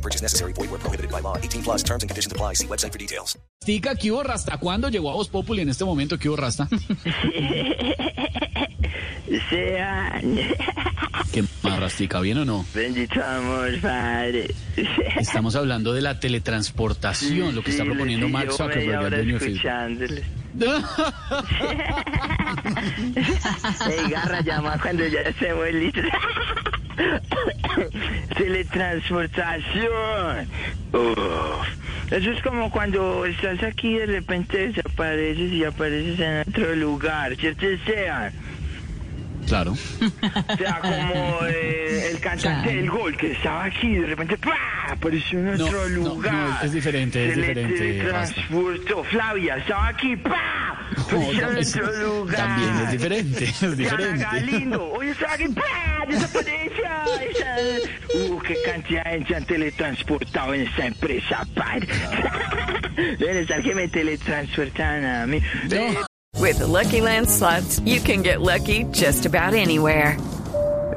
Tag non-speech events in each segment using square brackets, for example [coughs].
No purchase necessary. Void where prohibited by law. 18 plus terms and conditions apply. See website for details. Tica, ¿qué hubo Rasta? ¿Cuándo llegó a Voz Populi en este momento? ¿Qué hubo Rasta? [laughs] Sean, [laughs] ¿Qué más Rastica? ¿Bien o no? bendito amor, padre. Estamos hablando de la teletransportación, lo que está proponiendo sí, Mark Zuckerberg, el hora dueño de Facebook. escuchándoles. [laughs] Ey, garra, llama cuando ya estemos listos. [coughs] Teletransportación. Uf. Eso es como cuando estás aquí y de repente desapareces y apareces en otro lugar, ¿cierto? Sean. Claro. O sea, como eh, el cantante del gol que estaba aquí y de repente ¡pah! apareció en otro no, lugar. no, es diferente, es Se le diferente, teletransportó. Flavia estaba aquí, ¡pah! Apareció en es- otro lugar. también es diferente, es diferente. Galindo, hoy estaba aquí, ¡pah! desapareció. Esa- Uh, qué cantidad de gente han teletransportado en esta empresa, padre. [laughs] Deben estar que me teletransportan a mí. With the Lucky Land slots, you can get lucky just about anywhere.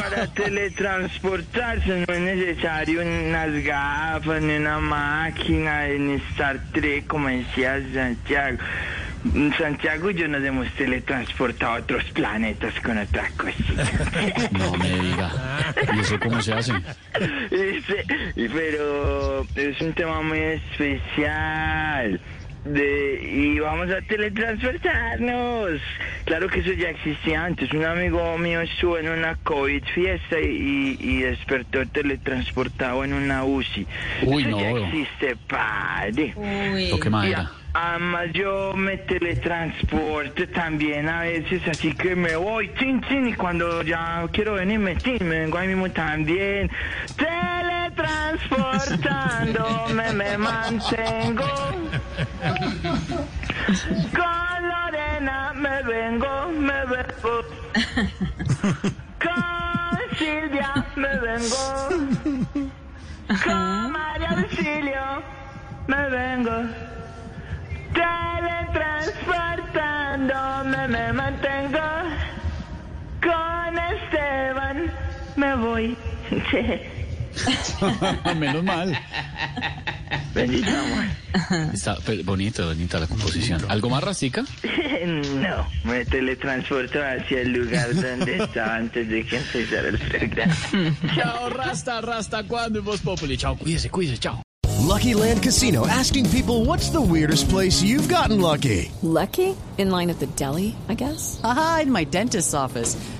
Para teletransportarse no es necesario unas gafas ni una máquina en Star Trek, como decía Santiago. Santiago y yo nos hemos teletransportado a otros planetas con otra cosita. [laughs] No me diga. ¿Y eso cómo se hace? [laughs] Pero es un tema muy especial. De, y vamos a teletransportarnos. Claro que eso ya existía antes. Un amigo mío estuvo en una COVID fiesta y, y despertó teletransportado en una UCI. Uy, eso ya no. existe, padre. ¿O qué Y madera? a- Además yo me teletransporto también a veces, así que me voy, tin, tin, y cuando ya quiero venirme, tin, me vengo ahí mismo también. Teletransportándome me mantengo. Con Lorena me vengo, me vengo. Con Silvia me vengo. Con María Auxilio me vengo. Teletransportándome me mantengo. Con Esteban me voy. [laughs] [laughs] Menos mal. Bendito amor. Está bonito, bonita la composición. ¿Algo más Rastica? [laughs] No, me teletransporto hacia el lugar donde estaba antes de que empezara el programa. [laughs] Chao, Rasta, Rasta, ¿cuándo en Voz Populi? Chao, cuídese, cuídese, chao. Lucky Land Casino asking people what's the weirdest place you've gotten lucky? Lucky? In line at the deli, I guess? Aha, in my dentist's office.